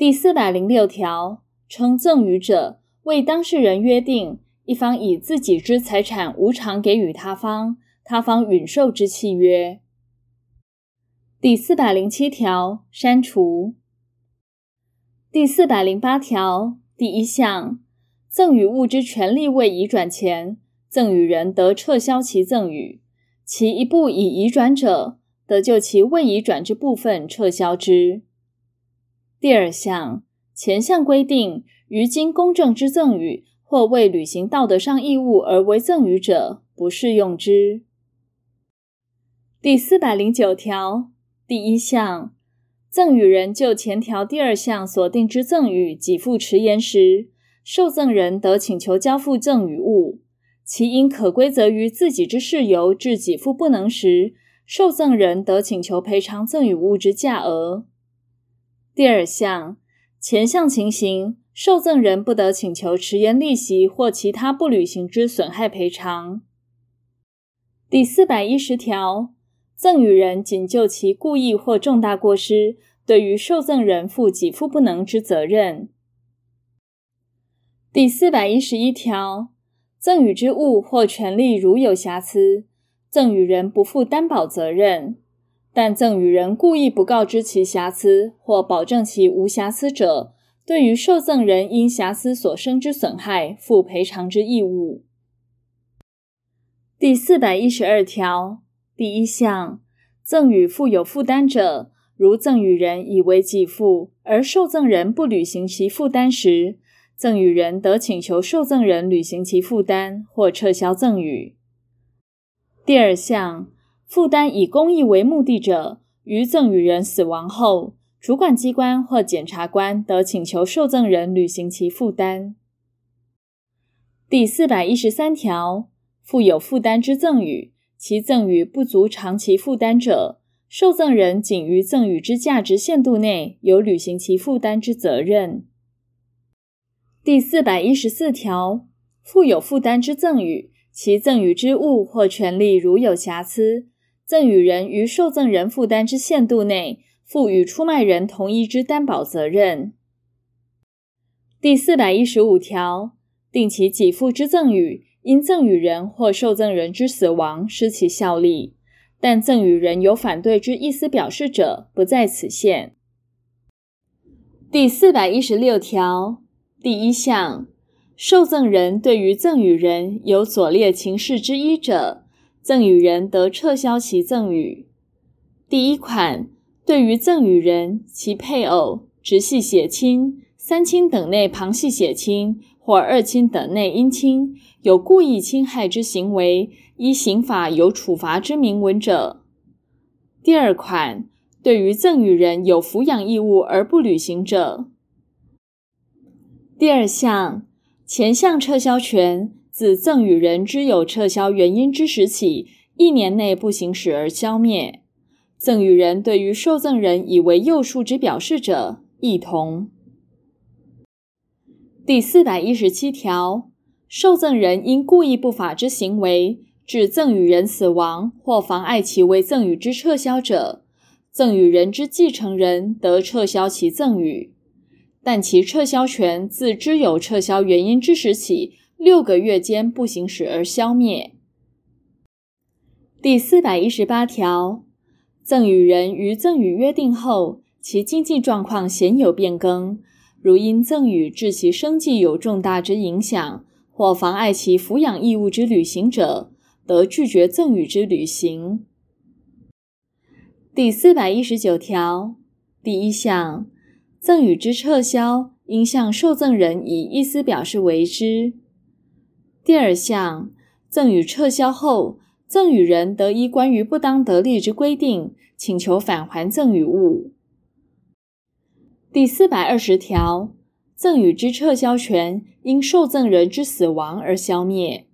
第四百零六条，称赠与者，为当事人约定一方以自己之财产无偿给予他方，他方允受之契约。第四百零七条，删除。第四百零八条第一项，赠与物之权利未移转前，赠与人得撤销其赠与，其一部已移转者，得就其未移转之部分撤销之。第二项，前项规定，于经公证之赠与或未履行道德上义务而为赠与者，不适用之。第四百零九条第一项，赠与人就前条第二项所定之赠与给付迟延时，受赠人得请求交付赠与物，其因可归责于自己之事由致给付不能时，受赠人得请求赔偿赠与物之价额。第二项，前项情形，受赠人不得请求迟延利息或其他不履行之损害赔偿。第四百一十条，赠与人仅就其故意或重大过失，对于受赠人负给付不能之责任。第四百一十一条，赠与之物或权利如有瑕疵，赠与人不负担保责任。但赠与人故意不告知其瑕疵，或保证其无瑕疵者，对于受赠人因瑕疵所生之损害，负赔偿之义务。第四百一十二条第一项，赠与负有负担者，如赠与人以为给付，而受赠人不履行其负担时，赠与人得请求受赠人履行其负担，或撤销赠与。第二项。负担以公益为目的者，于赠与人死亡后，主管机关或检察官得请求受赠人履行其负担。第四百一十三条，负有负担之赠与，其赠与不足偿其负担者，受赠人仅于赠与之价值限度内有履行其负担之责任。第四百一十四条，负有负担之赠与，其赠与之物或权利如有瑕疵。赠与人于受赠人负担之限度内，负与出卖人同一之担保责任。第四百一十五条，定期给付之赠与，因赠与人或受赠人之死亡失其效力，但赠与人有反对之意思表示者，不在此限。第四百一十六条第一项，受赠人对于赠与人有左列情事之一者，赠与人得撤销其赠与。第一款，对于赠与人、其配偶、直系血亲、三亲等内旁系血亲或二亲等内姻亲有故意侵害之行为，依刑法有处罚之明文者。第二款，对于赠与人有抚养义务而不履行者。第二项，前项撤销权。自赠与人知有撤销原因之时起，一年内不行使而消灭。赠与人对于受赠人以为宥恕之表示者，亦同。第四百一十七条，受赠人因故意不法之行为致赠与人死亡或妨碍其为赠与之撤销者，赠与人之继承人得撤销其赠与，但其撤销权自知有撤销原因之时起。六个月间不行使而消灭。第四百一十八条，赠与人于赠与约定后，其经济状况显有变更，如因赠与致其生计有重大之影响，或妨碍其抚养义务之履行者，得拒绝赠与之履行。第四百一十九条第一项，赠与之撤销，应向受赠人以意思表示为之。第二项，赠与撤销后，赠与人得依关于不当得利之规定，请求返还赠与物。第四百二十条，赠与之撤销权因受赠人之死亡而消灭。